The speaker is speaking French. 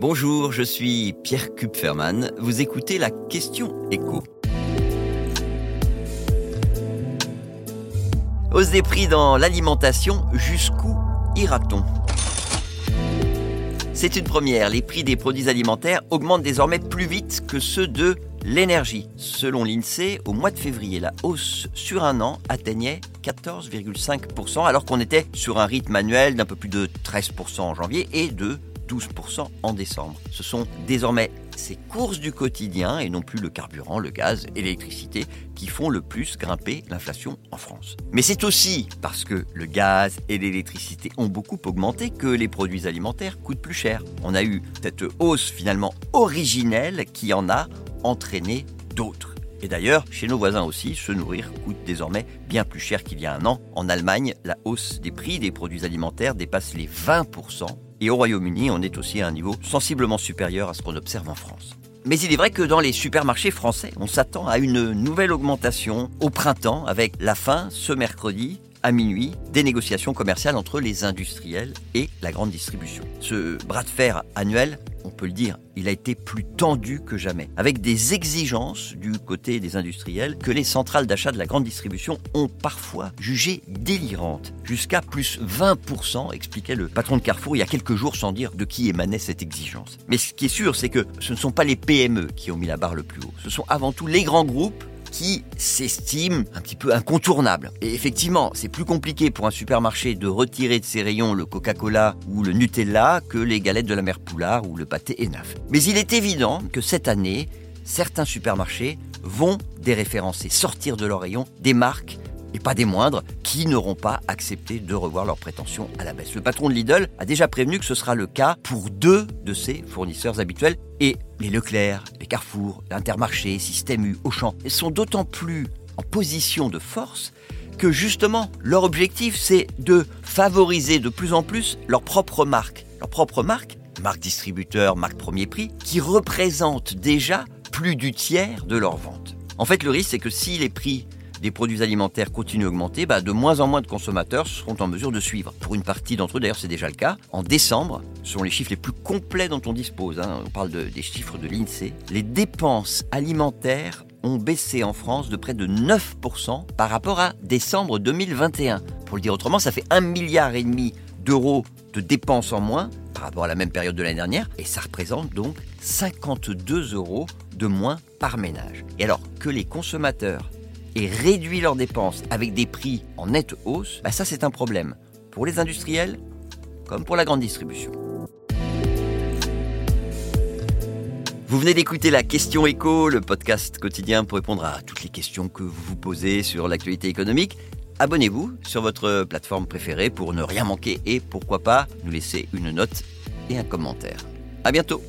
Bonjour, je suis Pierre Kupferman. Vous écoutez la question écho. Hausse des prix dans l'alimentation, jusqu'où ira-t-on? C'est une première, les prix des produits alimentaires augmentent désormais plus vite que ceux de l'énergie. Selon l'INSEE, au mois de février, la hausse sur un an atteignait 14,5%, alors qu'on était sur un rythme annuel d'un peu plus de 13% en janvier et de 12% en décembre. Ce sont désormais ces courses du quotidien et non plus le carburant, le gaz et l'électricité qui font le plus grimper l'inflation en France. Mais c'est aussi parce que le gaz et l'électricité ont beaucoup augmenté que les produits alimentaires coûtent plus cher. On a eu cette hausse finalement originelle qui en a entraîné d'autres. Et d'ailleurs, chez nos voisins aussi, se nourrir coûte désormais bien plus cher qu'il y a un an. En Allemagne, la hausse des prix des produits alimentaires dépasse les 20% et au Royaume-Uni, on est aussi à un niveau sensiblement supérieur à ce qu'on observe en France. Mais il est vrai que dans les supermarchés français, on s'attend à une nouvelle augmentation au printemps avec la fin ce mercredi à minuit des négociations commerciales entre les industriels et la grande distribution. Ce bras de fer annuel, on peut le dire, il a été plus tendu que jamais, avec des exigences du côté des industriels que les centrales d'achat de la grande distribution ont parfois jugées délirantes, jusqu'à plus 20%, expliquait le patron de Carrefour il y a quelques jours sans dire de qui émanait cette exigence. Mais ce qui est sûr, c'est que ce ne sont pas les PME qui ont mis la barre le plus haut, ce sont avant tout les grands groupes qui s'estime un petit peu incontournable. Et effectivement, c'est plus compliqué pour un supermarché de retirer de ses rayons le Coca-Cola ou le Nutella que les galettes de la mère Poulard ou le pâté Enaf. Mais il est évident que cette année, certains supermarchés vont déréférencer, sortir de leurs rayons des marques et pas des moindres, qui n'auront pas accepté de revoir leurs prétentions à la baisse. Le patron de Lidl a déjà prévenu que ce sera le cas pour deux de ses fournisseurs habituels et les Leclerc, les Carrefour, l'Intermarché, Système U, Auchan sont d'autant plus en position de force que justement leur objectif c'est de favoriser de plus en plus leur propre marque. Leur propre marque, marque distributeur, marque premier prix, qui représente déjà plus du tiers de leurs ventes. En fait, le risque c'est que si les prix des produits alimentaires continuent à augmenter, bah, de moins en moins de consommateurs seront en mesure de suivre. Pour une partie d'entre eux, d'ailleurs c'est déjà le cas, en décembre, ce sont les chiffres les plus complets dont on dispose, hein. on parle des chiffres de l'INSEE, les dépenses alimentaires ont baissé en France de près de 9% par rapport à décembre 2021. Pour le dire autrement, ça fait 1,5 milliard et demi d'euros de dépenses en moins par rapport à la même période de l'année dernière, et ça représente donc 52 euros de moins par ménage. Et alors que les consommateurs et réduit leurs dépenses avec des prix en nette hausse, bah ça c'est un problème pour les industriels comme pour la grande distribution. Vous venez d'écouter la question écho, le podcast quotidien pour répondre à toutes les questions que vous vous posez sur l'actualité économique. Abonnez-vous sur votre plateforme préférée pour ne rien manquer et pourquoi pas nous laisser une note et un commentaire. À bientôt.